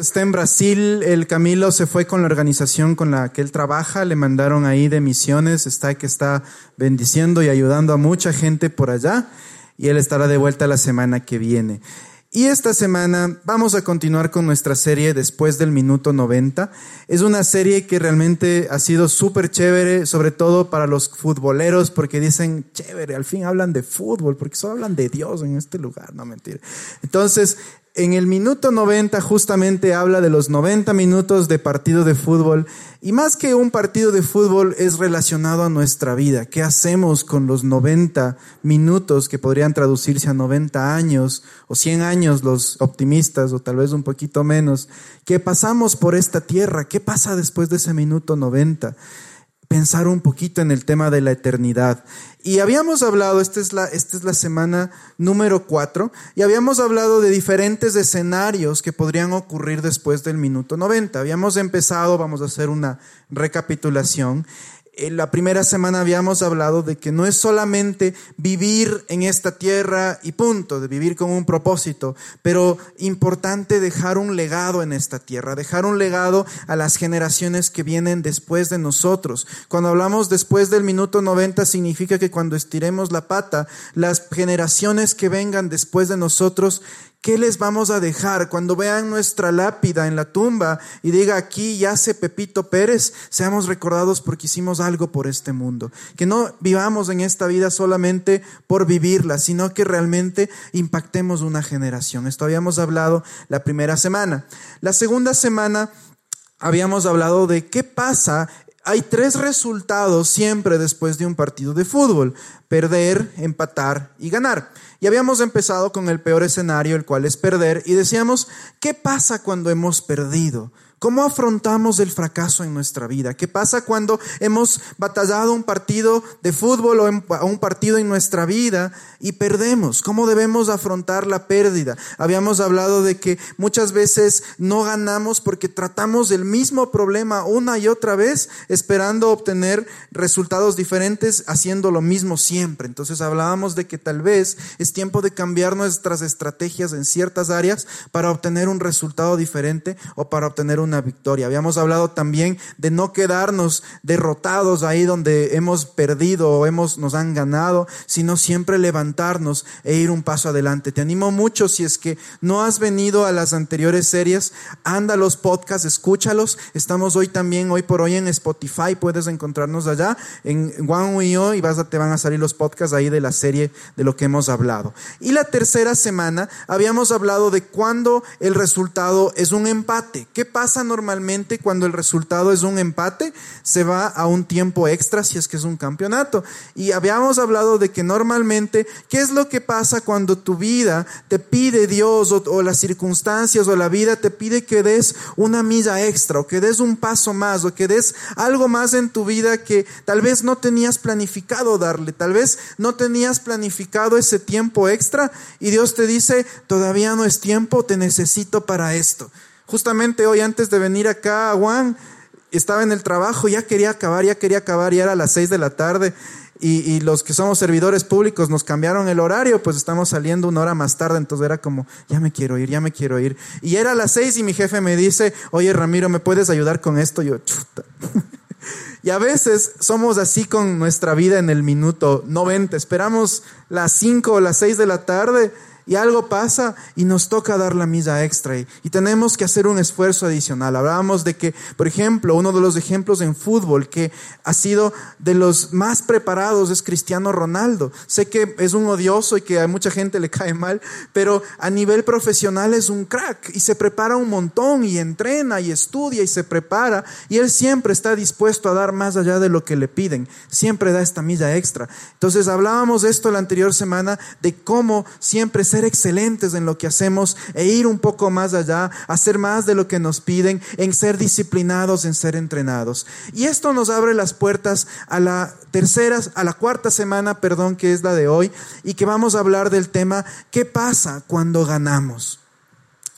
Está en Brasil, el Camilo se fue con la organización con la que él trabaja, le mandaron ahí de misiones, está que está bendiciendo y ayudando a mucha gente por allá y él estará de vuelta la semana que viene. Y esta semana vamos a continuar con nuestra serie después del minuto 90. Es una serie que realmente ha sido súper chévere, sobre todo para los futboleros, porque dicen, chévere, al fin hablan de fútbol, porque solo hablan de Dios en este lugar, no mentira. Entonces, en el minuto 90 justamente habla de los 90 minutos de partido de fútbol y más que un partido de fútbol es relacionado a nuestra vida. ¿Qué hacemos con los 90 minutos que podrían traducirse a 90 años o 100 años los optimistas o tal vez un poquito menos? ¿Qué pasamos por esta tierra? ¿Qué pasa después de ese minuto 90? Pensar un poquito en el tema de la eternidad. Y habíamos hablado, esta es la, esta es la semana número cuatro, y habíamos hablado de diferentes escenarios que podrían ocurrir después del minuto 90. Habíamos empezado, vamos a hacer una recapitulación, en la primera semana habíamos hablado de que no es solamente vivir en esta tierra y punto, de vivir con un propósito, pero importante dejar un legado en esta tierra, dejar un legado a las generaciones que vienen después de nosotros. Cuando hablamos después del minuto 90 significa que cuando estiremos la pata, las generaciones que vengan después de nosotros ¿Qué les vamos a dejar cuando vean nuestra lápida en la tumba y diga aquí yace Pepito Pérez? Seamos recordados porque hicimos algo por este mundo. Que no vivamos en esta vida solamente por vivirla, sino que realmente impactemos una generación. Esto habíamos hablado la primera semana. La segunda semana habíamos hablado de qué pasa hay tres resultados siempre después de un partido de fútbol, perder, empatar y ganar. Y habíamos empezado con el peor escenario, el cual es perder, y decíamos, ¿qué pasa cuando hemos perdido? ¿Cómo afrontamos el fracaso en nuestra vida? ¿Qué pasa cuando hemos batallado un partido de fútbol o un partido en nuestra vida y perdemos? ¿Cómo debemos afrontar la pérdida? Habíamos hablado de que muchas veces no ganamos porque tratamos el mismo problema una y otra vez esperando obtener resultados diferentes haciendo lo mismo siempre. Entonces hablábamos de que tal vez es tiempo de cambiar nuestras estrategias en ciertas áreas para obtener un resultado diferente o para obtener un una victoria. Habíamos hablado también de no quedarnos derrotados ahí donde hemos perdido o hemos, nos han ganado, sino siempre levantarnos e ir un paso adelante. Te animo mucho si es que no has venido a las anteriores series, anda a los podcasts, escúchalos. Estamos hoy también, hoy por hoy en Spotify, puedes encontrarnos allá en One y a, te van a salir los podcasts ahí de la serie de lo que hemos hablado. Y la tercera semana habíamos hablado de cuando el resultado es un empate. ¿Qué pasa normalmente cuando el resultado es un empate? Se va a un tiempo extra si es que es un campeonato. Y habíamos hablado de que normalmente, ¿qué es lo que pasa cuando tu vida te pide Dios o, las circunstancias o la vida te pide que des una milla extra o que des un paso más o que des algo más en tu vida que tal vez no tenías planificado darle, tal vez no tenías planificado ese tiempo extra y Dios te dice, todavía no es tiempo, te necesito para esto. Justamente hoy antes de venir acá, Juan, estaba en el trabajo, ya quería acabar, ya quería acabar, ya era las seis de la tarde. Y, los que somos servidores públicos nos cambiaron el horario, pues estamos saliendo una hora más tarde, entonces era como, ya me quiero ir, ya me quiero ir. Y era las seis y mi jefe me dice, oye Ramiro, ¿me puedes ayudar con esto? Yo, chuta. y a veces somos así con nuestra vida en el minuto 90, esperamos las cinco o las seis de la tarde y algo pasa y nos toca dar la misa extra y, tenemos que hacer un esfuerzo adicional. Hablábamos de que, por ejemplo, uno de los ejemplos en fútbol que ha sido de los más preparados es Cristiano Ronaldo. Sé que es un odioso y que a mucha gente le cae mal, pero a nivel profesional es un crack y se prepara un montón y entrena y estudia y se prepara y él siempre está dispuesto a dar más allá de lo que le piden. Siempre da esta milla extra. Entonces hablábamos de esto la anterior semana de cómo siempre se excelentes en lo que hacemos e ir un poco más allá, hacer más de lo que nos piden, en ser disciplinados, en ser entrenados. Y esto nos abre las puertas a la tercera, a la cuarta semana, perdón, que es la de hoy, y que vamos a hablar del tema, ¿qué pasa cuando ganamos?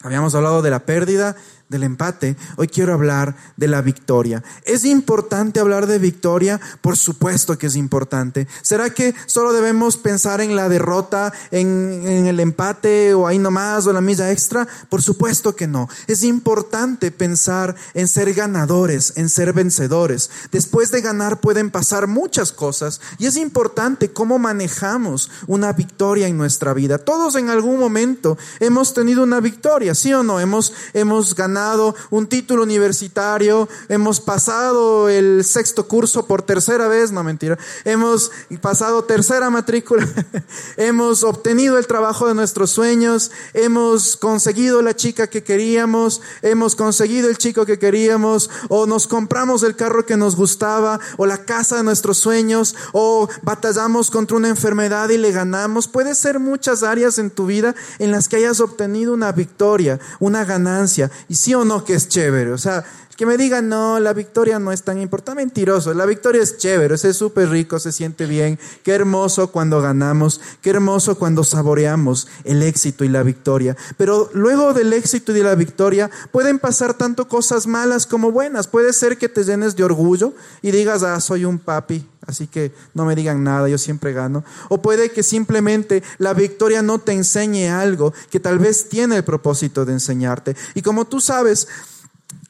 Habíamos hablado de la pérdida, del empate, hoy quiero hablar de la victoria. ¿Es importante hablar de victoria? Por supuesto que es importante. ¿Será que solo debemos pensar en la derrota, en, el empate o ahí nomás o la milla extra? Por supuesto que no. Es importante pensar en ser ganadores, en ser vencedores. Después de ganar pueden pasar muchas cosas y es importante cómo manejamos una victoria en nuestra vida. Todos en algún momento hemos tenido una victoria, ¿sí o no? Hemos, hemos ganado un título universitario, hemos pasado el sexto curso por tercera vez, no mentira, hemos pasado tercera matrícula, hemos obtenido el trabajo de nuestros sueños, hemos conseguido la chica que queríamos, hemos conseguido el chico que queríamos, o nos compramos el carro que nos gustaba, o la casa de nuestros sueños, o batallamos contra una enfermedad y le ganamos. Puede ser muchas áreas en tu vida en las que hayas obtenido una victoria, una ganancia, y o no que es chévere. O sea, que me digan, no, la victoria no es tan importante, mentiroso. La victoria es chévere, es súper rico, se siente bien. Qué hermoso cuando ganamos, qué hermoso cuando saboreamos el éxito y la victoria. Pero luego del éxito y de la victoria pueden pasar tanto cosas malas como buenas. Puede ser que te llenes de orgullo y digas, ah, soy un papi, así que no me digan nada, yo siempre gano. O puede que simplemente la victoria no te enseñe algo que tal vez tiene el propósito de enseñarte. Y como tú sabes,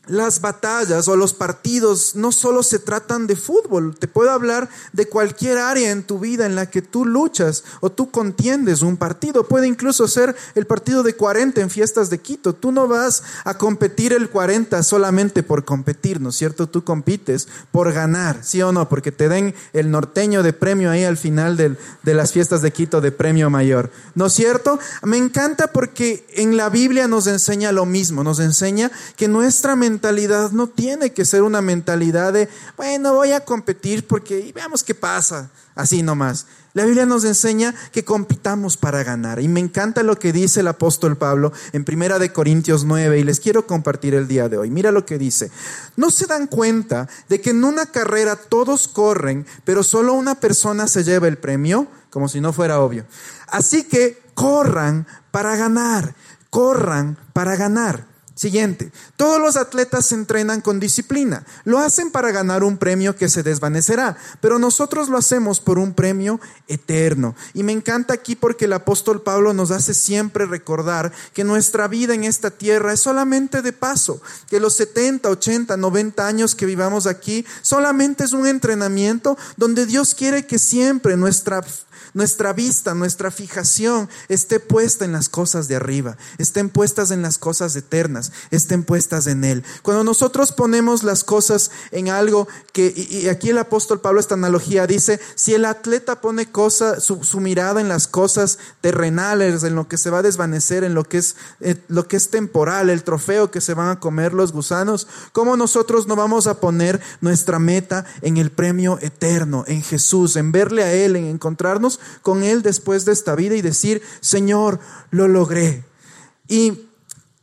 las batallas o los partidos no solo se tratan de fútbol, te puedo hablar de cualquier área en tu vida en la que tú luchas o tú contiendes un partido. Puede incluso ser el partido de 40 en fiestas de Quito. Tú no vas a competir el 40 solamente por competir, ¿no es cierto? Tú compites por ganar, ¿sí o no? Porque te den el norteño de premio ahí al final de las fiestas de Quito de premio mayor, ¿no es cierto? Me encanta porque en la Biblia nos enseña lo mismo, nos enseña que nuestra mente mentalidad no tiene que ser una mentalidad de, bueno, voy a competir porque veamos qué pasa, así nomás. La Biblia nos enseña que compitamos para ganar. Y me encanta lo que dice el apóstol Pablo en Primera de Corintios 9 y les quiero compartir el día de hoy. Mira lo que dice. ¿No se dan cuenta de que en una carrera todos corren, pero solo una persona se lleva el premio? Como si no fuera obvio. Así que corran para ganar. Corran para ganar. Siguiente, todos los atletas se entrenan con disciplina, lo hacen para ganar un premio que se desvanecerá, pero nosotros lo hacemos por un premio eterno. Y me encanta aquí porque el apóstol Pablo nos hace siempre recordar que nuestra vida en esta tierra es solamente de paso, que los 70, 80, 90 años que vivamos aquí solamente es un entrenamiento donde Dios quiere que siempre nuestra nuestra vista, nuestra fijación esté puesta en las cosas de arriba, estén puestas en las cosas eternas, estén puestas en Él. Cuando nosotros ponemos las cosas en algo que, y aquí el apóstol Pablo esta analogía dice, si el atleta pone cosa, su, mirada en las cosas terrenales, en lo que se va a desvanecer, en lo que es, eh, lo que es temporal, el trofeo que se van a comer los gusanos, ¿cómo nosotros no vamos a poner nuestra meta en el premio eterno, en Jesús, en verle a Él, en encontrarnos con Él después de esta vida y decir, Señor, lo logré. Y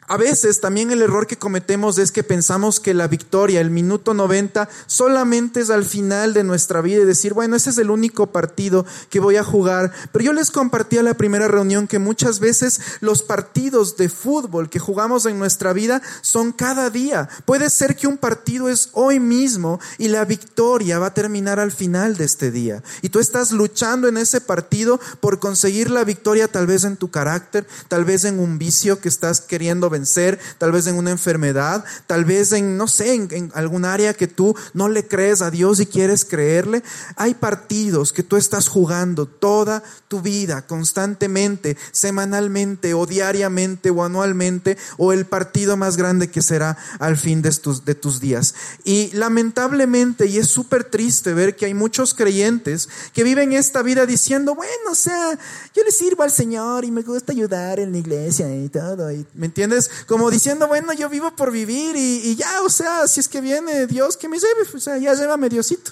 a veces también el error que cometemos es que pensamos que la victoria, el minuto 90, solamente es al final de nuestra vida y decir, bueno, ese es el único partido que voy a jugar. Pero yo les compartí a la primera reunión que muchas veces los partidos de fútbol que jugamos en nuestra vida son cada día. Puede ser que un partido es hoy mismo y la victoria va a terminar al final de este día. Y tú estás luchando en ese partido por conseguir la victoria tal vez en tu carácter, tal vez en un vicio que estás queriendo vencer ser tal vez en una enfermedad, tal vez en, no sé, en, algún área que tú no le crees a Dios y quieres creerle. Hay partidos que tú estás jugando toda tu vida, constantemente, semanalmente o diariamente o anualmente, o el partido más grande que será al fin de tus, de tus días. Y lamentablemente, y es súper triste ver que hay muchos creyentes que viven esta vida diciendo, bueno, o sea, yo le sirvo al Señor y me gusta ayudar en la iglesia y todo, y, ¿me entiendes? Como diciendo, bueno, yo vivo por vivir y, ya, o sea, si es que viene Dios que me lleve, o sea, ya llévame Diosito.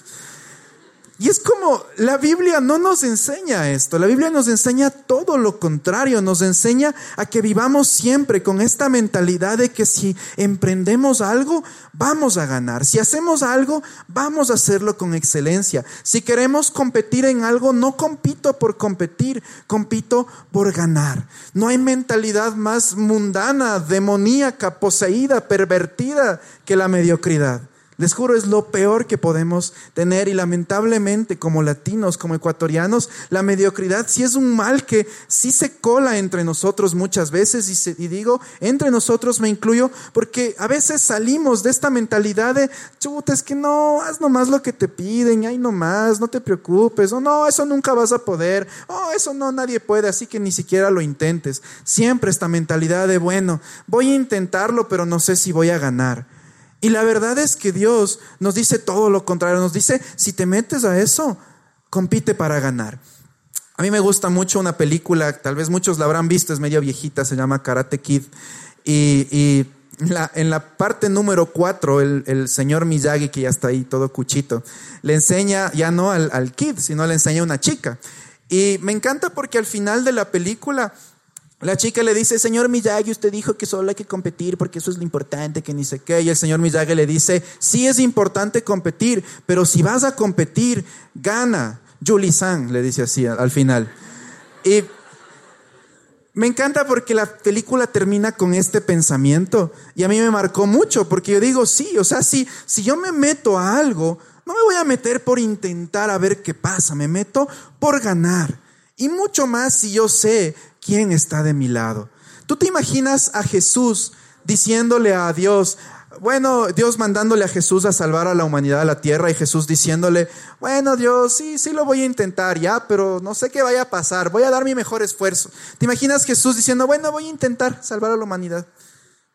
Y es como la Biblia no nos enseña esto, la Biblia nos enseña todo lo contrario, nos enseña a que vivamos siempre con esta mentalidad de que si emprendemos algo, vamos a ganar, si hacemos algo, vamos a hacerlo con excelencia, si queremos competir en algo, no compito por competir, compito por ganar. No hay mentalidad más mundana, demoníaca, poseída, pervertida que la mediocridad. Les juro, es lo peor que podemos tener y lamentablemente como latinos, como ecuatorianos, la mediocridad sí es un mal que sí se cola entre nosotros muchas veces y, digo, entre nosotros me incluyo, porque a veces salimos de esta mentalidad de, chuta, es que no, haz nomás lo que te piden, ay nomás, no te preocupes, o no, eso nunca vas a poder, oh, eso no, nadie puede, así que ni siquiera lo intentes. Siempre esta mentalidad de, bueno, voy a intentarlo, pero no sé si voy a ganar. Y la verdad es que Dios nos dice todo lo contrario, nos dice, si te metes a eso, compite para ganar. A mí me gusta mucho una película, tal vez muchos la habrán visto, es medio viejita, se llama Karate Kid. Y, en la parte número cuatro, el, señor Miyagi, que ya está ahí todo cuchito, le enseña ya no al, al kid, sino le enseña a una chica. Y me encanta porque al final de la película la chica le dice, señor Miyagi, usted dijo que solo hay que competir porque eso es lo importante, que ni sé qué. Y el señor Miyagi le dice, sí es importante competir, pero si vas a competir, gana. Julie-san, le dice así al final. Y me encanta porque la película termina con este pensamiento y a mí me marcó mucho porque yo digo, sí, o sea, si, si yo me meto a algo, no me voy a meter por intentar a ver qué pasa, me meto por ganar. Y mucho más si yo sé quién está de mi lado. ¿Tú te imaginas a Jesús diciéndole a Dios, bueno, Dios mandándole a Jesús a salvar a la humanidad a la tierra y Jesús diciéndole, bueno, Dios, sí, sí lo voy a intentar ya, pero no sé qué vaya a pasar, voy a dar mi mejor esfuerzo. ¿Te imaginas Jesús diciendo, bueno, voy a intentar salvar a la humanidad?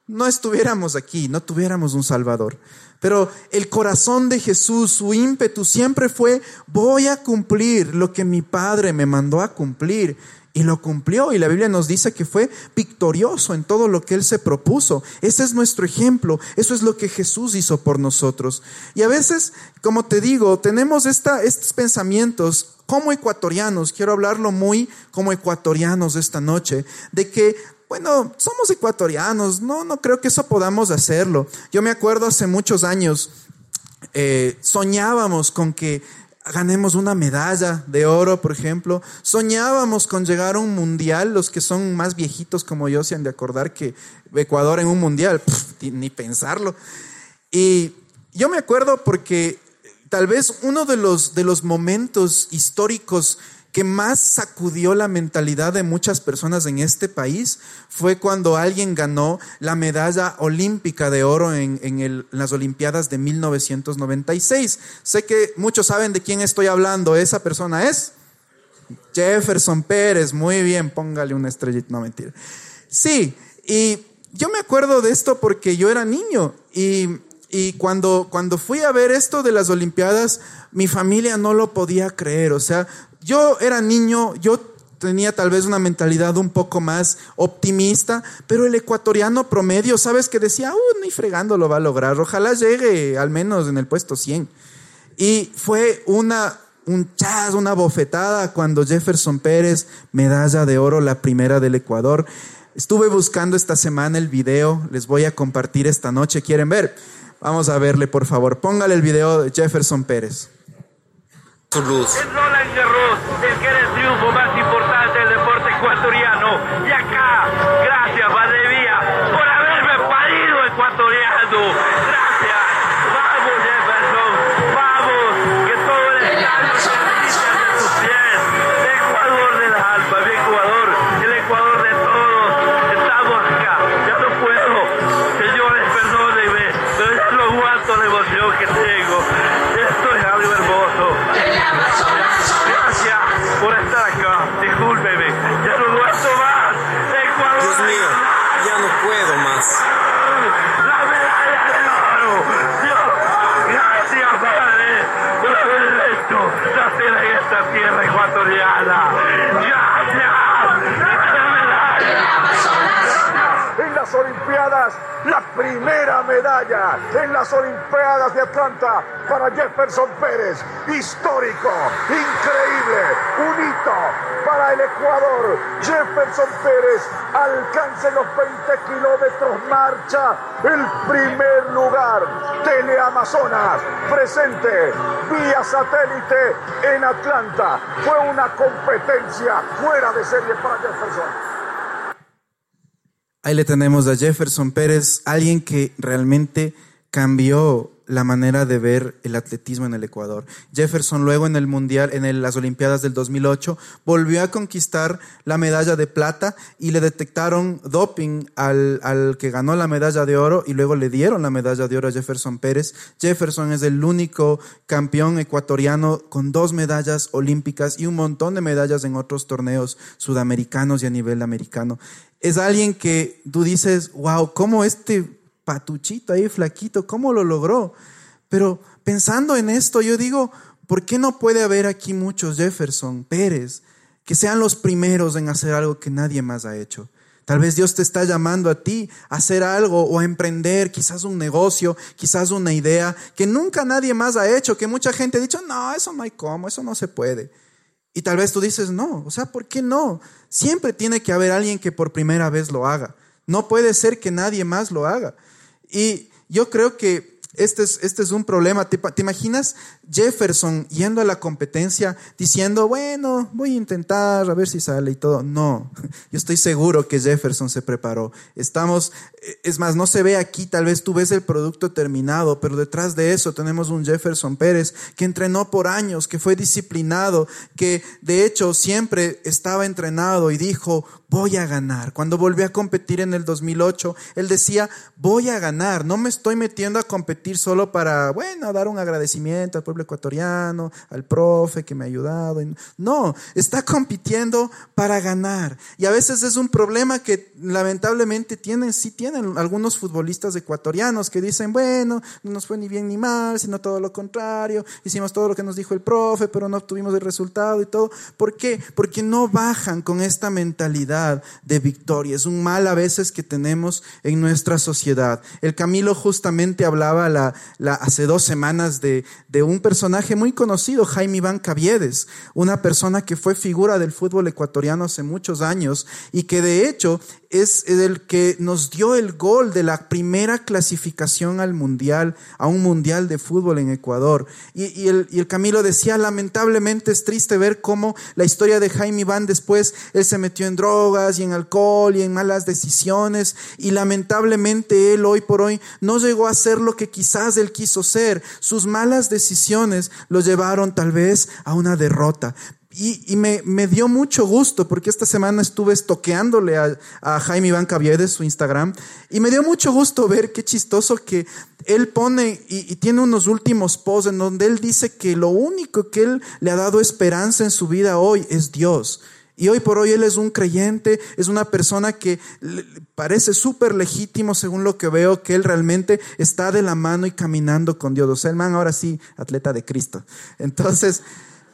No estuviéramos aquí, no tuviéramos un Salvador. Pero el corazón de Jesús, su ímpetu siempre fue, voy a cumplir lo que mi Padre me mandó a cumplir. Y lo cumplió y la Biblia nos dice que fue victorioso en todo lo que Él se propuso. Ese es nuestro ejemplo, eso es lo que Jesús hizo por nosotros. Y a veces, como te digo, tenemos esta, estos pensamientos como ecuatorianos, quiero hablarlo muy como ecuatorianos esta noche, de que bueno, somos ecuatorianos, no, no creo que eso podamos hacerlo. Yo me acuerdo hace muchos años, eh, soñábamos con que ganemos una medalla de oro, por ejemplo. Soñábamos con llegar a un mundial, los que son más viejitos como yo se han de acordar que Ecuador en un mundial, ni pensarlo. Y yo me acuerdo porque tal vez uno de los, de los momentos históricos que más sacudió la mentalidad de muchas personas en este país fue cuando alguien ganó la medalla olímpica de oro en, las Olimpiadas de 1996. Sé que muchos saben de quién estoy hablando. Esa persona es Jefferson Pérez. Muy bien, póngale una estrellita. No, mentira. Sí, y yo me acuerdo de esto porque yo era niño y, y cuando, cuando fui a ver esto de las Olimpiadas, mi familia no lo podía creer. O sea, yo era niño, yo tenía tal vez una mentalidad un poco más optimista, pero el ecuatoriano promedio, ¿sabes? Que decía, uh, ni fregando lo va a lograr, ojalá llegue al menos en el puesto 100. Y fue una, un chas, una bofetada cuando Jefferson Pérez, medalla de oro, la primera del Ecuador. Estuve buscando esta semana el video, les voy a compartir esta noche, ¿quieren ver? Vamos a verle, por favor. Póngale el video de Jefferson Pérez. Es Roland Garros el que era el triunfo más importante del deporte ecuatoriano. Y acá, gracias Valdevía por haberme parido ecuatoriano. La primera medalla en las Olimpiadas de Atlanta para Jefferson Pérez. Histórico, increíble, un hito para el Ecuador. Jefferson Pérez alcanza los 20 kilómetros marcha, el primer lugar. Teleamazonas presente vía satélite en Atlanta. Fue una competencia fuera de serie para Jefferson. Ahí le tenemos a Jefferson Pérez, alguien que realmente cambió la manera de ver el atletismo en el Ecuador. Jefferson luego en el Mundial, en las Olimpiadas del 2008, volvió a conquistar la medalla de plata y le detectaron doping al, al que ganó la medalla de oro y luego le dieron la medalla de oro a Jefferson Pérez. Jefferson es el único campeón ecuatoriano con dos medallas olímpicas y un montón de medallas en otros torneos sudamericanos y a nivel americano es alguien que tú dices, wow, ¿cómo este patuchito ahí flaquito, cómo lo logró? Pero pensando en esto, yo digo, ¿por qué no puede haber aquí muchos Jefferson, Pérez, que sean los primeros en hacer algo que nadie más ha hecho? Tal vez Dios te está llamando a ti a hacer algo o a emprender, quizás un negocio, quizás una idea que nunca nadie más ha hecho, que mucha gente ha dicho, no, eso no hay cómo, eso no se puede. Y tal vez tú dices, no, o sea, ¿por qué no? Siempre tiene que haber alguien que por primera vez lo haga. No puede ser que nadie más lo haga. Y yo creo que este es, este es un problema. ¿Te, imaginas Jefferson yendo a la competencia diciendo, bueno, voy a intentar a ver si sale y todo? No, yo estoy seguro que Jefferson se preparó. Estamos, es más, no se ve aquí, tal vez tú ves el producto terminado, pero detrás de eso tenemos un Jefferson Pérez que entrenó por años, que fue disciplinado, que de hecho siempre estaba entrenado y dijo, voy a ganar. Cuando volvió a competir en el 2008, él decía, voy a ganar, no me estoy metiendo a competir solo para, bueno, dar un agradecimiento al pueblo ecuatoriano, al profe que me ha ayudado. No, está compitiendo para ganar. Y a veces es un problema que lamentablemente tienen, sí tienen algunos futbolistas ecuatorianos que dicen, bueno, no nos fue ni bien ni mal, sino todo lo contrario, hicimos todo lo que nos dijo el profe, pero no obtuvimos el resultado y todo. ¿Por qué? Porque no bajan con esta mentalidad de victoria. Es un mal a veces que tenemos en nuestra sociedad. El Camilo justamente hablaba la, hace dos semanas de, de un personaje muy conocido, Jaime Iván Caviedes, una persona que fue figura del fútbol ecuatoriano hace muchos años y que de hecho es el que nos dio el gol de la primera clasificación al mundial, a un mundial de fútbol en Ecuador. Y, el, y, el, Camilo decía, lamentablemente es triste ver cómo la historia de Jaime Iván después, él se metió en drogas y en alcohol y en malas decisiones y lamentablemente él hoy por hoy no llegó a ser lo que quizás él quiso ser. Sus malas decisiones lo llevaron tal vez a una derrota. Y, me, me, dio mucho gusto porque esta semana estuve estoqueándole a, a Jaime Iván Caviedes su Instagram y me dio mucho gusto ver qué chistoso que él pone y, y, tiene unos últimos posts en donde él dice que lo único que él le ha dado esperanza en su vida hoy es Dios. Y hoy por hoy él es un creyente, es una persona que parece súper legítimo según lo que veo, que él realmente está de la mano y caminando con Dios. O sea, el man ahora sí, atleta de Cristo. Entonces,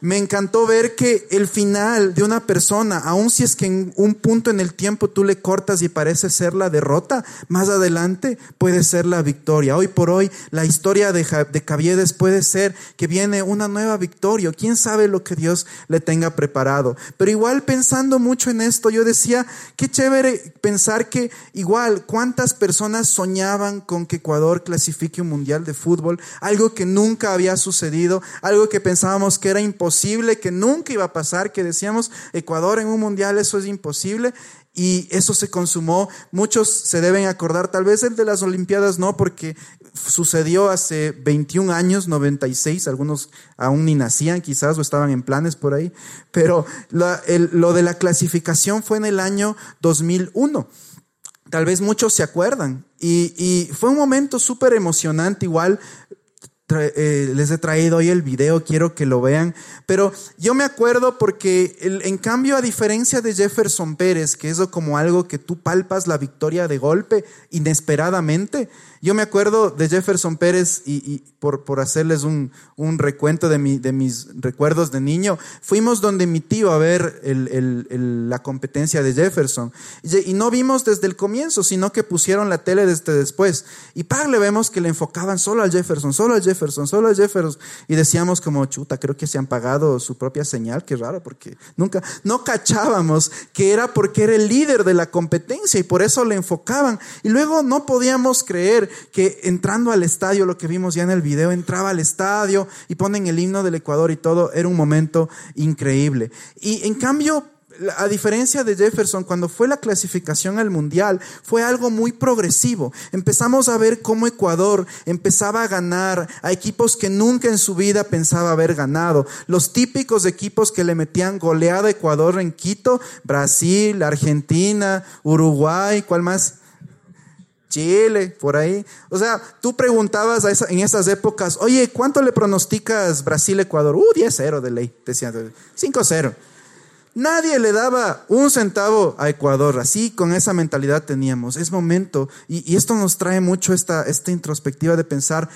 me encantó ver que el final de una persona, aun si es que en un punto en el tiempo tú le cortas y parece ser la derrota, más adelante puede ser la victoria. Hoy por hoy la historia de, de Caviedes puede ser que viene una nueva victoria. ¿Quién sabe lo que Dios le tenga preparado? Pero igual pensando mucho en esto, yo decía, qué chévere pensar que igual cuántas personas soñaban con que Ecuador clasifique un mundial de fútbol, algo que nunca había sucedido, algo que pensábamos que era imposible que nunca iba a pasar, que decíamos, Ecuador en un mundial, eso es imposible. Y eso se consumó. Muchos se deben acordar, tal vez el de las Olimpiadas no, porque sucedió hace 21 años, 96, algunos aún ni nacían quizás o estaban en planes por ahí, pero lo de la clasificación fue en el año 2001. Tal vez muchos se acuerdan. Y, y fue un momento súper emocionante, igual eh, les he traído hoy el video, quiero que lo vean. Pero yo me acuerdo porque, en cambio, a diferencia de Jefferson Pérez, que es como algo que tú palpas la victoria de golpe, inesperadamente, Yo me acuerdo de Jefferson Pérez y, por, por, hacerles un, un recuento de, mi, de, mis recuerdos de niño, fuimos donde mi tío a ver el, el, la competencia de Jefferson y, no vimos desde el comienzo, sino que pusieron la tele desde después. Y par le vemos que le enfocaban solo al Jefferson, solo al Jefferson, solo al Jefferson. Y decíamos como, chuta, creo que se han pagado su propia señal, qué raro, porque nunca, no cachábamos que era porque era el líder de la competencia y por eso le enfocaban. Y luego no podíamos creer que entrando al estadio, lo que vimos ya en el video, entraba al estadio y ponen el himno del Ecuador y todo, era un momento increíble. Y en cambio, a diferencia de Jefferson, cuando fue la clasificación al Mundial, fue algo muy progresivo. Empezamos a ver cómo Ecuador empezaba a ganar a equipos que nunca en su vida pensaba haber ganado. Los típicos equipos que le metían goleada a Ecuador en Quito, Brasil, Argentina, Uruguay, ¿cuál más? Chile, por ahí. O sea, tú preguntabas en esas épocas, oye, ¿cuánto le pronosticas Brasil-Ecuador? Uh, 10-0 de ley, decían, 5-0. Nadie le daba un centavo a Ecuador, así con esa mentalidad teníamos. Es momento, y, y esto nos trae mucho esta, esta introspectiva de pensar,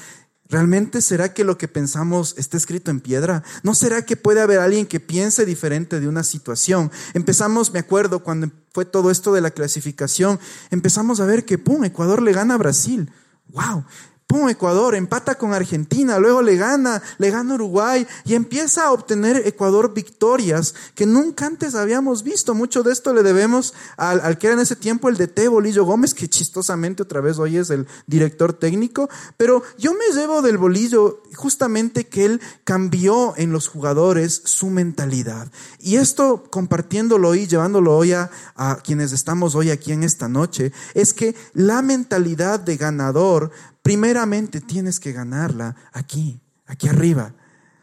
¿Realmente será que lo que pensamos está escrito en piedra? ¿No será que puede haber alguien que piense diferente de una situación? Empezamos, me acuerdo, cuando fue todo esto de la clasificación, empezamos a ver que, ¡pum!, Ecuador le gana a Brasil. ¡Wow! Pum, Ecuador, empata con Argentina, luego le gana, le gana Uruguay y empieza a obtener Ecuador victorias que nunca antes habíamos visto. Mucho de esto le debemos al, que era en ese tiempo el DT Bolillo Gómez, que chistosamente otra vez hoy es el director técnico, pero yo me llevo del Bolillo justamente que él cambió en los jugadores su mentalidad. Y esto compartiéndolo hoy, llevándolo hoy a, a quienes estamos hoy aquí en esta noche, es que la mentalidad de ganador primeramente tienes que ganarla aquí, aquí arriba.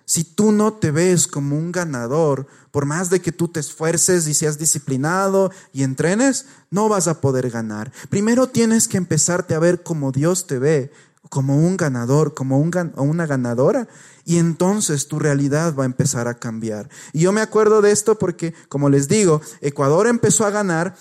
Si tú no te ves como un ganador, por más de que tú te esfuerces y seas disciplinado y entrenes, no vas a poder ganar. Primero tienes que empezarte a ver como Dios te ve, como un ganador, como un, una ganadora, y entonces tu realidad va a empezar a cambiar. Y yo me acuerdo de esto porque, como les digo, Ecuador empezó a ganar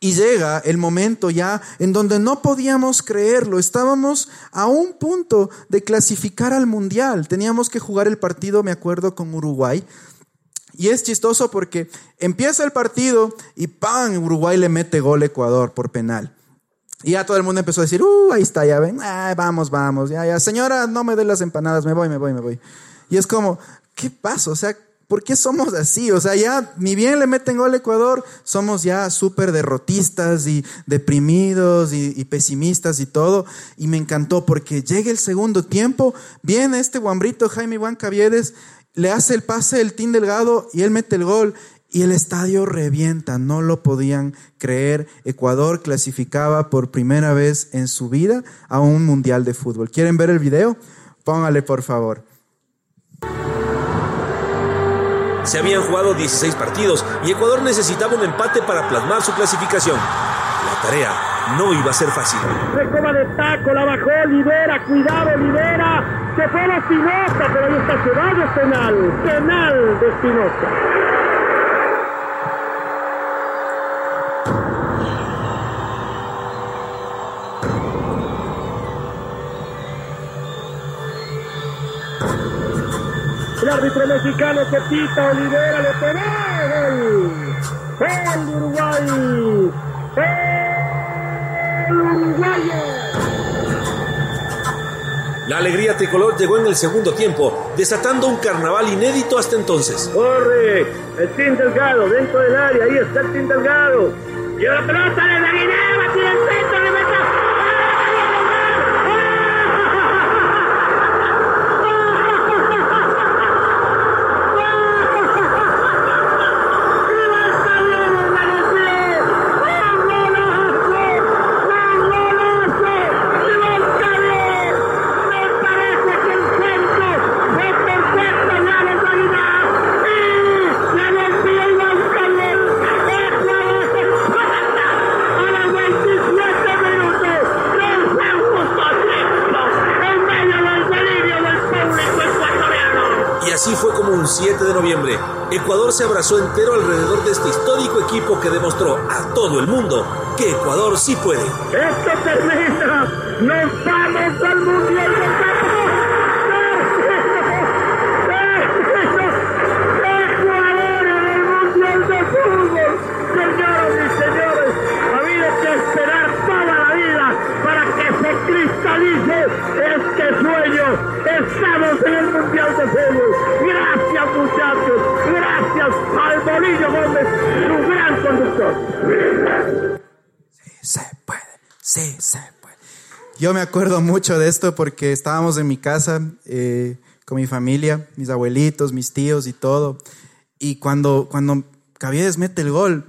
y llega el momento ya en donde no podíamos creerlo. Estábamos a un punto de clasificar al Mundial. Teníamos que jugar el partido, me acuerdo, con Uruguay. Y es chistoso porque empieza el partido y ¡pam! Uruguay le mete gol a Ecuador por penal. Y ya todo el mundo empezó a decir, ¡uh! Ahí está, ya ven, vamos, vamos, ya, ya, señora, no me dé las empanadas, me voy, me voy, me voy. Y es como, ¿qué pasa? O sea, ¿Por qué somos así? O sea, ya ni bien le meten gol a Ecuador, somos ya súper derrotistas y deprimidos y, pesimistas y todo. Y me encantó porque llega el segundo tiempo, viene este guambrito Jaime Juan Caviedes, le hace el pase el Team Delgado y él mete el gol. Y el estadio revienta, no lo podían creer. Ecuador clasificaba por primera vez en su vida a un mundial de fútbol. ¿Quieren ver el video? Póngale por favor. Se habían jugado 16 partidos y Ecuador necesitaba un empate para plasmar su clasificación. La tarea no iba a ser fácil. Recoba de taco, la bajó, libera, cuidado, libera. Se fue la Espinosa, pero ahí está Ceballos, penal. Penal de Espinosa. El árbitro mexicano que pita, Olivera le pegó. ¡Gol! Uruguay! ¡El Uruguay! La alegría tricolor llegó en el segundo tiempo, desatando un carnaval inédito hasta entonces. Corre, el Team Delgado dentro del área, ahí está el Team Delgado. Y la pelota de noviembre, Ecuador se abrazó entero alrededor de este histórico equipo que demostró a todo el mundo que Ecuador sí puede. Esto termina. Nos vamos Yo me acuerdo mucho de esto porque estábamos en mi casa eh, con mi familia, mis abuelitos, mis tíos y todo. Y cuando, cuando Caviedes mete el gol,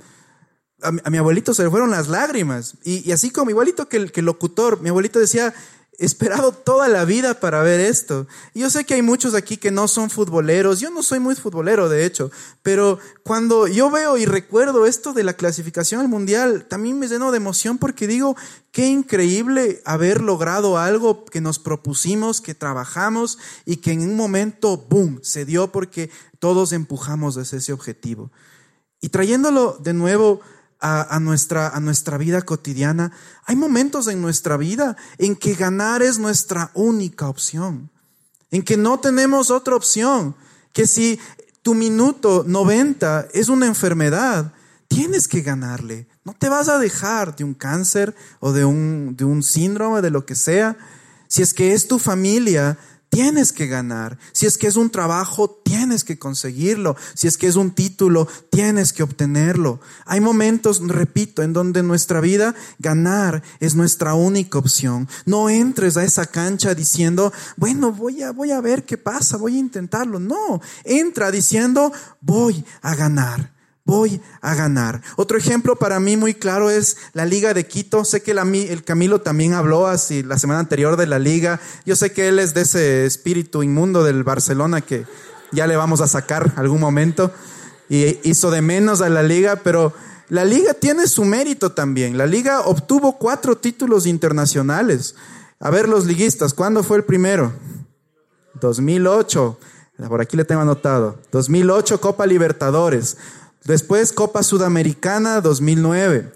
a mi, mi abuelito se le fueron las lágrimas. Y, así como igualito que el, que el locutor, mi abuelito decía, esperado toda la vida para ver esto. Yo sé que hay muchos aquí que no son futboleros. Yo no soy muy futbolero, de hecho. Pero cuando yo veo y recuerdo esto de la clasificación al mundial, también me lleno de emoción porque digo, qué increíble haber logrado algo que nos propusimos, que trabajamos y que en un momento, boom, se dio porque todos empujamos hacia ese objetivo. Y trayéndolo de nuevo a, nuestra, a nuestra vida cotidiana, hay momentos en nuestra vida en que ganar es nuestra única opción, en que no tenemos otra opción, que si tu minuto 90 es una enfermedad, tienes que ganarle. No te vas a dejar de un cáncer o de un, de un síndrome, de lo que sea. Si es que es tu familia, tienes que ganar. Si es que es un trabajo, tienes que conseguirlo. Si es que es un título, tienes que obtenerlo. Hay momentos, repito, en donde en nuestra vida ganar es nuestra única opción. No entres a esa cancha diciendo, bueno, voy a, voy a ver qué pasa, voy a intentarlo. No, entra diciendo, voy a ganar voy a ganar. Otro ejemplo para mí muy claro es la Liga de Quito. Sé que el Camilo también habló así la semana anterior de la Liga. Yo sé que él es de ese espíritu inmundo del Barcelona que ya le vamos a sacar algún momento. Y hizo de menos a la Liga, pero la Liga tiene su mérito también. La Liga obtuvo cuatro títulos internacionales. A ver los liguistas, ¿cuándo fue el primero? 2008. Por aquí le tengo anotado. 2008 Copa Libertadores. Después Copa Sudamericana 2009.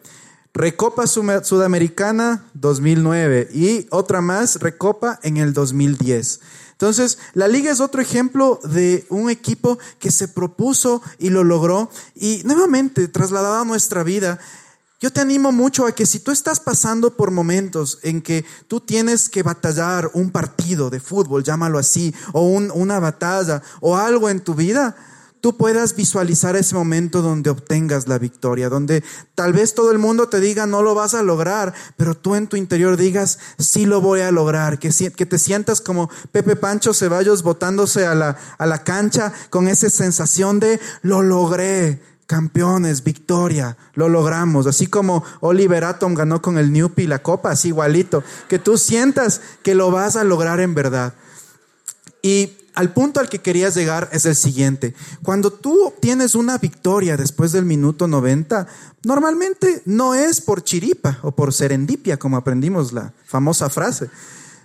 Recopa Sudamericana 2009 y otra más, Recopa en el 2010. Entonces, la liga es otro ejemplo de un equipo que se propuso y lo logró y nuevamente trasladado a nuestra vida. Yo te animo mucho a que si tú estás pasando por momentos en que tú tienes que batallar un partido de fútbol, llámalo así, o un, una batalla o algo en tu vida, tú puedas visualizar ese momento donde obtengas la victoria, donde tal vez todo el mundo te diga no lo vas a lograr, pero tú en tu interior digas sí lo voy a lograr, que, te sientas como Pepe Pancho Ceballos botándose a la, a la cancha con esa sensación de lo logré, campeones, victoria, lo logramos, así como Oliver Atom ganó con el Newpie la copa, así igualito, que tú sientas que lo vas a lograr en verdad. Y al punto al que querías llegar es el siguiente. Cuando tú obtienes una victoria después del minuto 90, normalmente no es por chiripa o por serendipia, como aprendimos la famosa frase.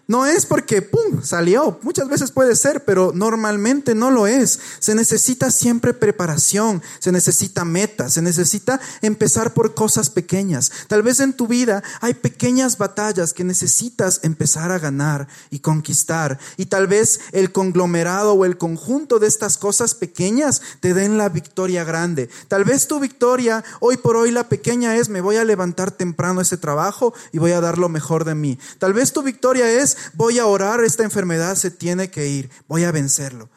No es porque, ¡pum!, salió. Muchas veces puede ser, pero normalmente no lo es. Se necesita siempre preparación, se necesita meta, se necesita empezar por cosas pequeñas. Tal vez en tu vida hay pequeñas batallas que necesitas empezar a ganar y conquistar. Y tal vez el conglomerado o el conjunto de estas cosas pequeñas te den la victoria grande. Tal vez tu victoria, hoy por hoy la pequeña es, me voy a levantar temprano ese trabajo y voy a dar lo mejor de mí. Tal vez tu victoria es, voy a orar, esta enfermedad se tiene que ir, voy a vencerlo.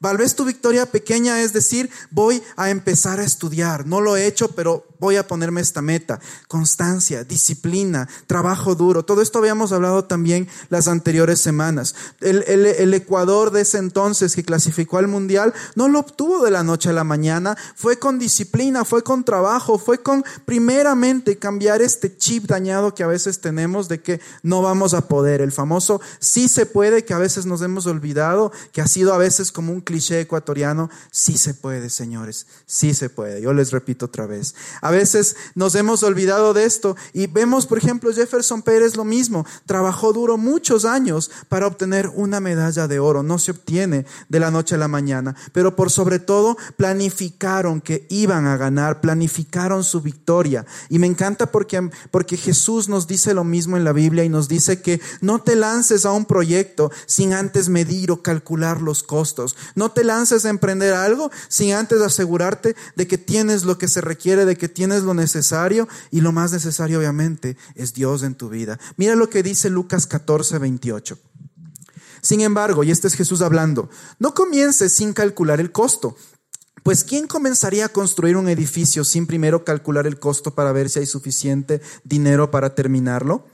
Tal vez tu victoria pequeña es decir, voy a empezar a estudiar. No lo he hecho, pero voy a ponerme esta meta. Constancia, disciplina, trabajo duro. Todo esto habíamos hablado también las anteriores semanas. El, el, Ecuador de ese entonces que clasificó al Mundial no lo obtuvo de la noche a la mañana. Fue con disciplina, fue con trabajo, fue con primeramente cambiar este chip dañado que a veces tenemos de que no vamos a poder. El famoso sí se puede que a veces nos hemos olvidado, que ha sido a veces como un cliché ecuatoriano. Sí se puede, señores. Sí se puede. Yo les repito otra vez. A veces nos hemos olvidado de esto y vemos, por ejemplo, Jefferson Pérez lo mismo. Trabajó duro muchos años para obtener una medalla de oro. No se obtiene de la noche a la mañana, pero por sobre todo planificaron que iban a ganar, planificaron su victoria. Y me encanta porque, porque Jesús nos dice lo mismo en la Biblia y nos dice que no te lances a un proyecto sin antes medir o calcular los costos. No te lances a emprender algo sin antes asegurarte de que tienes lo que se requiere, de que tienes lo necesario y lo más necesario obviamente es Dios en tu vida. Mira lo que dice Lucas 14, 28. Sin embargo, y este es Jesús hablando, no comiences sin calcular el costo. Pues ¿quién comenzaría a construir un edificio sin primero calcular el costo para ver si hay suficiente dinero para terminarlo?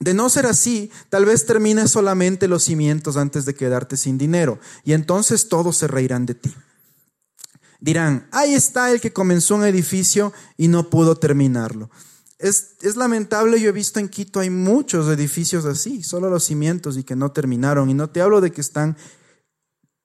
De no ser así, tal vez termines solamente los cimientos antes de quedarte sin dinero, y entonces todos se reirán de ti. Dirán, ahí está el que comenzó un edificio y no pudo terminarlo. Es, es, lamentable, yo he visto en Quito hay muchos edificios así, solo los cimientos y que no terminaron. Y no te hablo de que están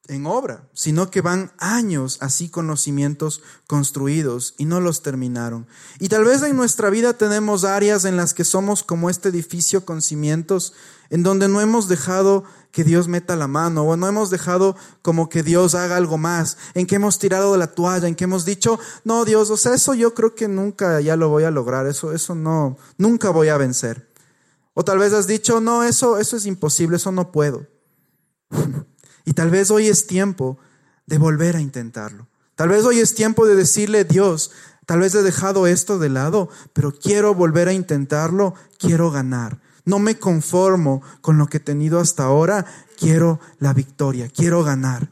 en obra, sino que van años así con los cimientos construidos y no los terminaron. Y tal vez en nuestra vida tenemos áreas en las que somos como este edificio con cimientos, en donde no hemos dejado que Dios meta la mano o no hemos dejado como que Dios haga algo más, en que hemos tirado de la toalla, en que hemos dicho, no Dios, o sea, eso yo creo que nunca ya lo voy a lograr, eso, eso no, nunca voy a vencer. O tal vez has dicho, no, eso, eso es imposible, eso no puedo. Y tal vez hoy es tiempo de volver a intentarlo. Tal vez hoy es tiempo de decirle, Dios, tal vez he dejado esto de lado, pero quiero volver a intentarlo, quiero ganar. No me conformo con lo que he tenido hasta ahora, quiero la victoria, quiero ganar.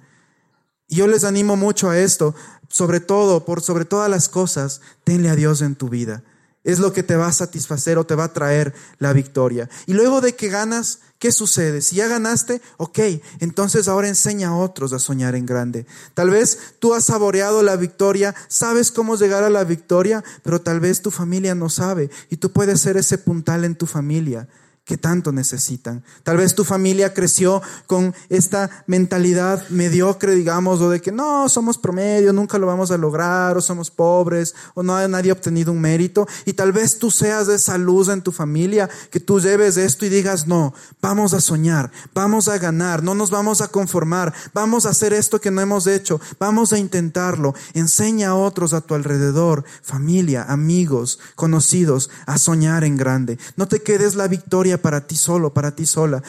Y yo les animo mucho a esto, sobre todo, por sobre todas las cosas, tenle a Dios en tu vida. Es lo que te va a satisfacer o te va a traer la victoria. Y luego de que ganas, ¿qué sucede? Si ya ganaste, ok, entonces ahora enseña a otros a soñar en grande. Tal vez tú has saboreado la victoria, sabes cómo llegar a la victoria, pero tal vez tu familia no sabe y tú puedes ser ese puntal en tu familia que tanto necesitan. Tal vez tu familia creció con esta mentalidad mediocre, digamos, o de que no, somos promedio, nunca lo vamos a lograr, o somos pobres, o no nadie obtenido un mérito. Y tal vez tú seas de esa luz en tu familia, que tú lleves esto y digas, no, vamos a soñar, vamos a ganar, no nos vamos a conformar, vamos a hacer esto que no hemos hecho, vamos a intentarlo. Enseña a otros a tu alrededor, familia, amigos, conocidos, a soñar en grande. No te quedes la victoria para ti solo, para ti sola.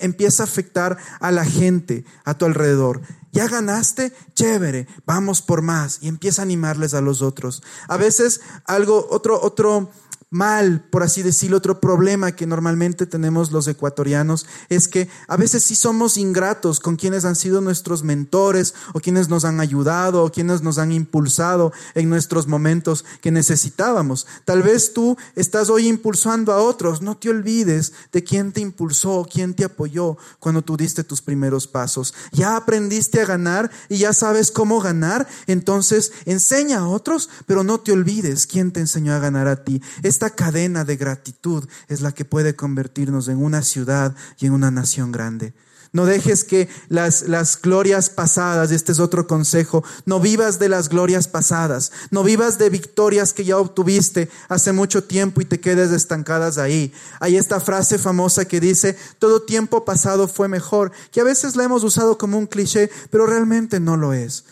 Empieza a afectar a la gente a tu alrededor. Ya ganaste, chévere, vamos por más y empieza a animarles a los otros. A veces algo, otro, otro, mal, por así decirlo, otro problema que normalmente tenemos los ecuatorianos es que a veces sí somos ingratos con quienes han sido nuestros mentores o quienes nos han ayudado o quienes nos han impulsado en nuestros momentos que necesitábamos. Tal vez tú estás hoy impulsando a otros, no te olvides de quién te impulsó, quién te apoyó cuando tú diste tus primeros pasos. Ya aprendiste a ganar y ya sabes cómo ganar, entonces enseña a otros, pero no te olvides quién te enseñó a ganar a ti. Cadena de gratitud es la que puede convertirnos en una ciudad y en una nación grande. No dejes que las, las glorias pasadas, este es otro consejo, no vivas de las glorias pasadas, no vivas de victorias que ya obtuviste hace mucho tiempo y te quedes estancadas ahí. Hay esta frase famosa que dice, todo tiempo pasado fue mejor, que a veces la hemos usado como un cliché, pero realmente no lo es.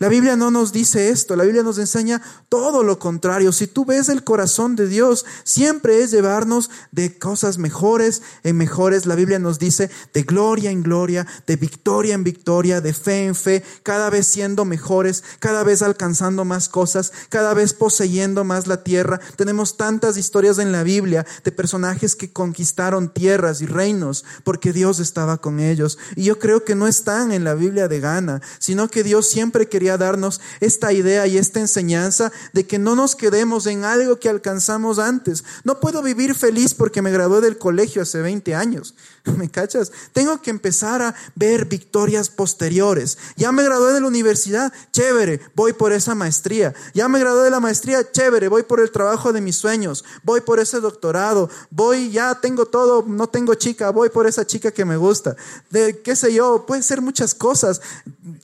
La Biblia no nos dice esto, la Biblia nos enseña todo lo contrario. Si tú ves el corazón de Dios, siempre es llevarnos de cosas mejores en mejores. La Biblia nos dice de gloria en gloria, de victoria en victoria, de fe en fe, cada vez siendo mejores, cada vez alcanzando más cosas, cada vez poseyendo más la tierra. Tenemos tantas historias en la Biblia de personajes que conquistaron tierras y reinos porque Dios estaba con ellos. Y yo creo que no están en la Biblia de gana, sino que Dios siempre darnos esta idea y esta enseñanza de que no nos quedemos en algo que alcanzamos antes. No puedo vivir feliz porque me gradué del colegio hace 20 años. ¿Me cachas? Tengo que empezar a ver victorias posteriores. Ya me gradué de la universidad, chévere, voy por esa maestría. Ya me gradué de la maestría, chévere, voy por el trabajo de mis sueños, voy por ese doctorado, voy, ya tengo todo, no tengo chica, voy por esa chica que me gusta. De qué sé yo, puede ser muchas cosas.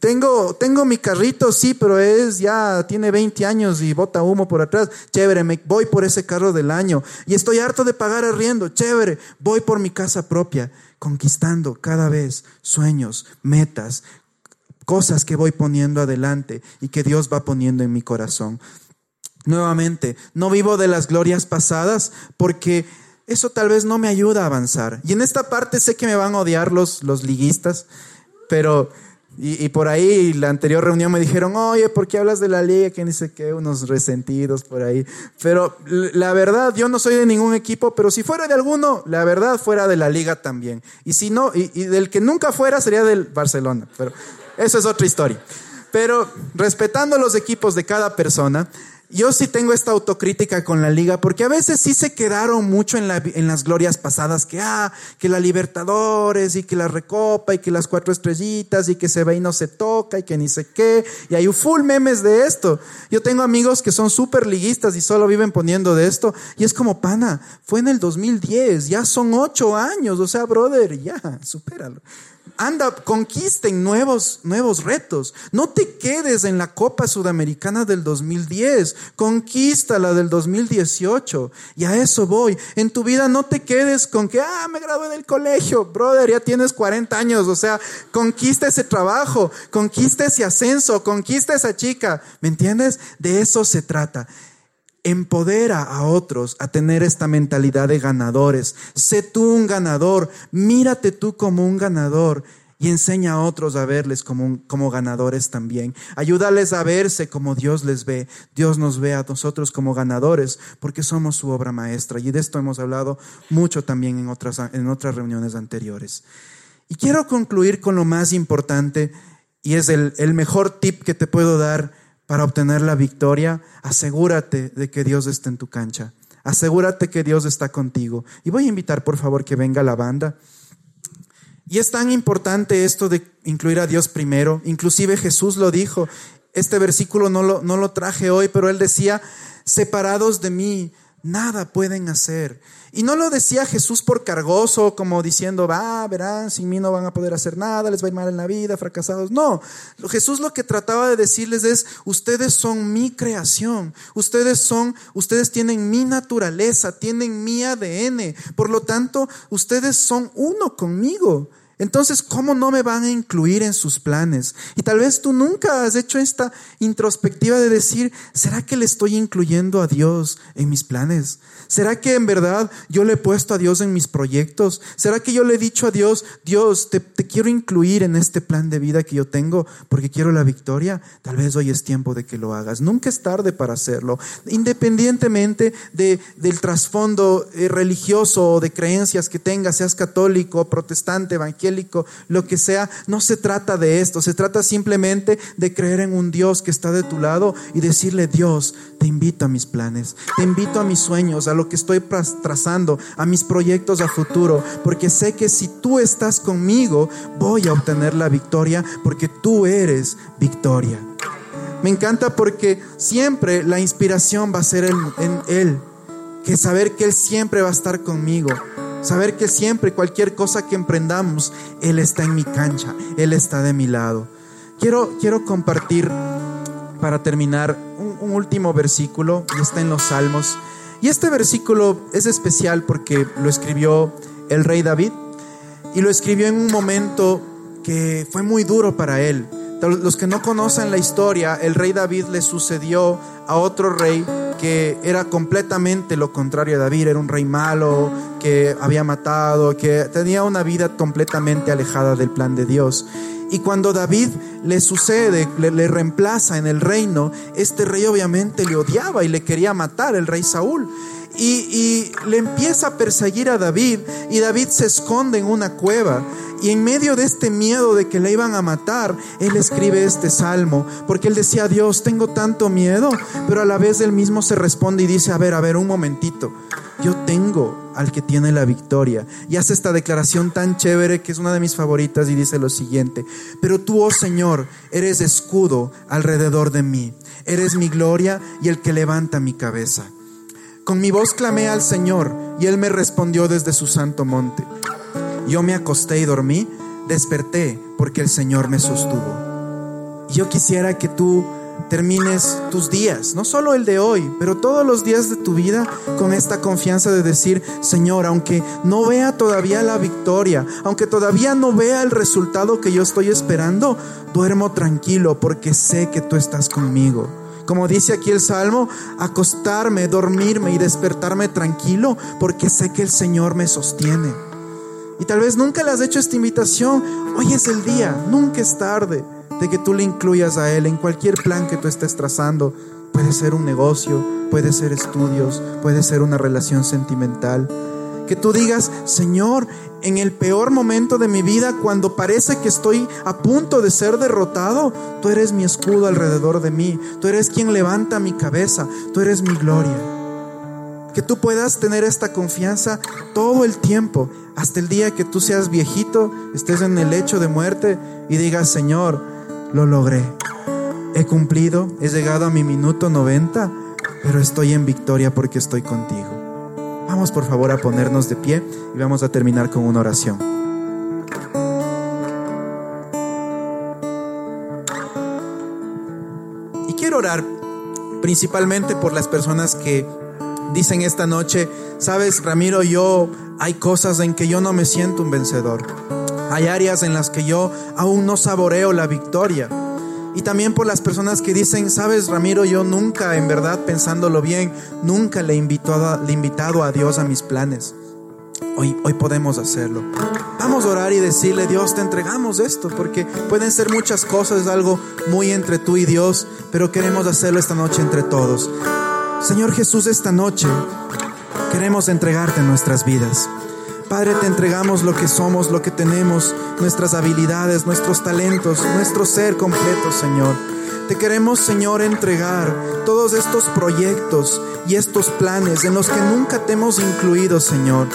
Tengo, tengo mi carrito sí, pero es ya, tiene 20 años y bota humo por atrás. Chévere, me voy por ese carro del año. Y estoy harto de pagar arriendo. Chévere, voy por mi casa propia, conquistando cada vez sueños, metas, cosas que voy poniendo adelante y que Dios va poniendo en mi corazón. Nuevamente, no vivo de las glorias pasadas porque eso tal vez no me ayuda a avanzar. Y en esta parte sé que me van a odiar los, los liguistas, pero, y, por ahí la anterior reunión me dijeron, oye, ¿por qué hablas de la liga? Que ni sé qué, unos resentidos por ahí. Pero la verdad, yo no soy de ningún equipo, pero si fuera de alguno, la verdad fuera de la liga también. Y si no, y, y del que nunca fuera sería del Barcelona, pero eso es otra historia. Pero respetando los equipos de cada persona, yo sí tengo esta autocrítica con la liga, porque a veces sí se quedaron mucho en, las glorias pasadas, que ah, que la Libertadores y que la Recopa y que las cuatro estrellitas y que se ve y no se toca y que ni sé qué, y hay full memes de esto. Yo tengo amigos que son súper liguistas y solo viven poniendo de esto, y es como, pana, fue en el 2010, ya son ocho años, o sea, brother, ya, supéralo anda, conquisten nuevos, nuevos retos. No te quedes en la Copa Sudamericana del 2010, conquista la del 2018. Y a eso voy. En tu vida no te quedes con que, ah, me gradué del colegio, brother, ya tienes 40 años. O sea, conquista ese trabajo, conquista ese ascenso, conquista esa chica. ¿Me entiendes? De eso se trata empodera a otros a tener esta mentalidad de ganadores. Sé tú un ganador, mírate tú como un ganador y enseña a otros a verles como, como ganadores también. Ayúdales a verse como Dios les ve. Dios nos ve a nosotros como ganadores porque somos su obra maestra. Y de esto hemos hablado mucho también en otras, en otras reuniones anteriores. Y quiero concluir con lo más importante y es el, el mejor tip que te puedo dar para obtener la victoria, asegúrate de que Dios esté en tu cancha. Asegúrate que Dios está contigo. Y voy a invitar, por favor, que venga la banda. Y es tan importante esto de incluir a Dios primero. Inclusive Jesús lo dijo. Este versículo no lo, no lo traje hoy, pero él decía, separados de mí, nada pueden hacer. Y no lo decía Jesús por cargoso, como diciendo, va, verán, sin mí no van a poder hacer nada, les va a ir mal en la vida, fracasados. No, Jesús lo que trataba de decirles es, ustedes son mi creación, ustedes son, ustedes tienen mi naturaleza, tienen mi ADN, por lo tanto, ustedes son uno conmigo. Entonces, ¿cómo no me van a incluir en sus planes? Y tal vez tú nunca has hecho esta introspectiva de decir, ¿será que le estoy incluyendo a Dios en mis planes? ¿Será que en verdad yo le he puesto a Dios en mis proyectos? ¿Será que yo le he dicho a Dios, Dios, te, quiero incluir en este plan de vida que yo tengo porque quiero la victoria? Tal vez hoy es tiempo de que lo hagas. Nunca es tarde para hacerlo. Independientemente de, del trasfondo eh, religioso o de creencias que tengas, seas católico, protestante, lo que sea, no se trata de esto, se trata simplemente de creer en un Dios que está de tu lado y decirle, Dios, te invito a mis planes, te invito a mis sueños, a lo que estoy trazando, a mis proyectos a futuro, porque sé que si tú estás conmigo, voy a obtener la victoria, porque tú eres victoria. Me encanta porque siempre la inspiración va a ser en, en Él, que saber que Él siempre va a estar conmigo. Saber que siempre, cualquier cosa que emprendamos, Él está en mi cancha, Él está de mi lado. Quiero, quiero compartir, para terminar, un, último versículo, y está en los Salmos. Y este versículo es especial porque lo escribió el rey David, y lo escribió en un momento que fue muy duro para él. Los que no conocen la historia, el rey David le sucedió a otro rey que era completamente lo contrario a David, era un rey malo, que había matado, que tenía una vida completamente alejada del plan de Dios. Y cuando David le sucede, le, reemplaza en el reino, este rey obviamente le odiaba y le quería matar, el rey Saúl. Y, y, le empieza a perseguir a David y David se esconde en una cueva. Y en medio de este miedo de que le iban a matar, él escribe este salmo, porque él decía, Dios, tengo tanto miedo, pero a la vez él mismo se responde y dice, a ver, a ver, un momentito, yo tengo al que tiene la victoria. Y hace esta declaración tan chévere que es una de mis favoritas y dice lo siguiente, pero tú, oh Señor, eres escudo alrededor de mí, eres mi gloria y el que levanta mi cabeza. Con mi voz clamé al Señor y Él me respondió desde su santo monte. Yo me acosté y dormí, desperté porque el Señor me sostuvo. Yo quisiera que tú termines tus días, no solo el de hoy, pero todos los días de tu vida con esta confianza de decir, Señor, aunque no vea todavía la victoria, aunque todavía no vea el resultado que yo estoy esperando, duermo tranquilo porque sé que tú estás conmigo. Como dice aquí el Salmo, acostarme, dormirme y despertarme tranquilo porque sé que el Señor me sostiene. Y tal vez nunca le has hecho esta invitación. Hoy es el día, nunca es tarde de que tú le incluyas a Él en cualquier plan que tú estés trazando. Puede ser un negocio, puede ser estudios, puede ser una relación sentimental. Que tú digas, Señor, en el peor momento de mi vida, cuando parece que estoy a punto de ser derrotado, tú eres mi escudo alrededor de mí, tú eres quien levanta mi cabeza, tú eres mi gloria. Que tú puedas tener esta confianza todo el tiempo, hasta el día que tú seas viejito, estés en el lecho de muerte y digas, Señor, lo logré. He cumplido, he llegado a mi minuto 90, pero estoy en victoria porque estoy contigo. Vamos por favor a ponernos de pie y vamos a terminar con una oración. Y quiero orar principalmente por las personas que dicen esta noche, sabes Ramiro, yo hay cosas en que yo no me siento un vencedor. Hay áreas en las que yo aún no saboreo la victoria. Y también por las personas que dicen, sabes Ramiro, yo nunca, en verdad, pensándolo bien, nunca le, invito a, le he invitado a Dios a mis planes. Hoy, hoy podemos hacerlo. Vamos a orar y decirle, Dios, te entregamos esto, porque pueden ser muchas cosas, es algo muy entre tú y Dios, pero queremos hacerlo esta noche entre todos. Señor Jesús, esta noche queremos entregarte nuestras vidas. Padre, te entregamos lo que somos, lo que tenemos, nuestras habilidades, nuestros talentos, nuestro ser completo, Señor. Te queremos, Señor, entregar todos estos proyectos y estos planes en los que nunca te hemos incluido, Señor.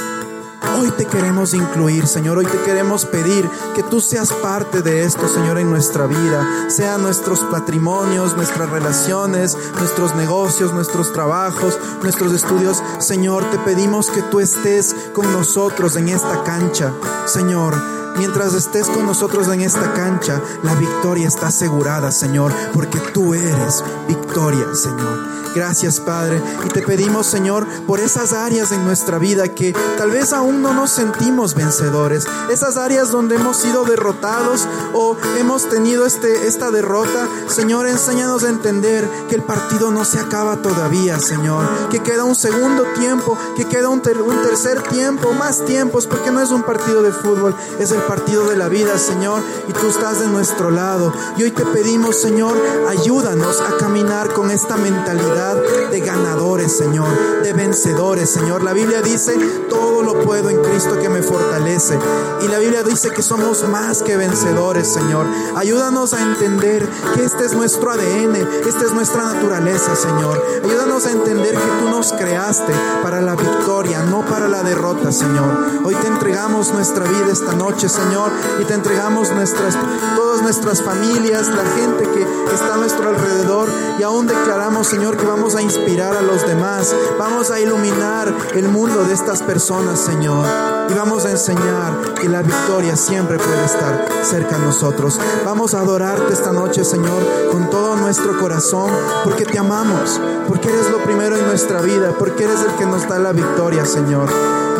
Hoy te queremos incluir, Señor. Hoy te queremos pedir que tú seas parte de esto, Señor, en nuestra vida. Sean nuestros patrimonios, nuestras relaciones, nuestros negocios, nuestros trabajos, nuestros estudios. Señor, te pedimos que tú estés con nosotros en esta cancha, Señor. Mientras estés con nosotros en esta cancha, la victoria está asegurada, Señor, porque tú eres victoria, Señor. Gracias, Padre. Y te pedimos, Señor, por esas áreas en nuestra vida que tal vez aún no nos sentimos vencedores. Esas áreas donde hemos sido derrotados o hemos tenido este, esta derrota. Señor, enséñanos a entender que el partido no se acaba todavía, Señor. Que queda un segundo tiempo, que queda un, un tercer tiempo, más tiempos, porque no es un partido de fútbol, es el partido de la vida, Señor. Y tú estás de nuestro lado. Y hoy te pedimos, Señor, ayúdanos a caminar con esta mentalidad de ganadores, Señor, de vencedores, Señor. La Biblia dice, todo lo puedo en Cristo que me fortalece. Y la Biblia dice que somos más que vencedores, Señor. Ayúdanos a entender que este es nuestro ADN, esta es nuestra naturaleza, Señor. Ayúdanos a entender que tú nos creaste para la victoria, no para la derrota, Señor. Hoy te entregamos nuestra vida esta noche, Señor, y te entregamos nuestras, todas nuestras familias, la gente que está a nuestro alrededor, y aún declaramos, Señor, que vamos a inspirar a los demás, vamos a iluminar el mundo de estas personas, Señor. Y vamos a enseñar que la victoria siempre puede estar cerca de nosotros. Vamos a adorarte esta noche, Señor, con todo nuestro corazón, porque te amamos, porque eres lo primero en nuestra vida, porque eres el que nos da la victoria, Señor.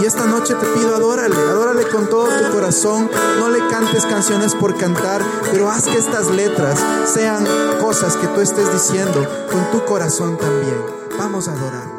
Y esta noche te pido, adórale, adórale con todo tu corazón. No le cantes canciones por cantar, pero haz que estas letras sean cosas que tú estés diciendo con tu corazón también. Vamos a adorar.